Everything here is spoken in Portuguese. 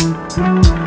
Música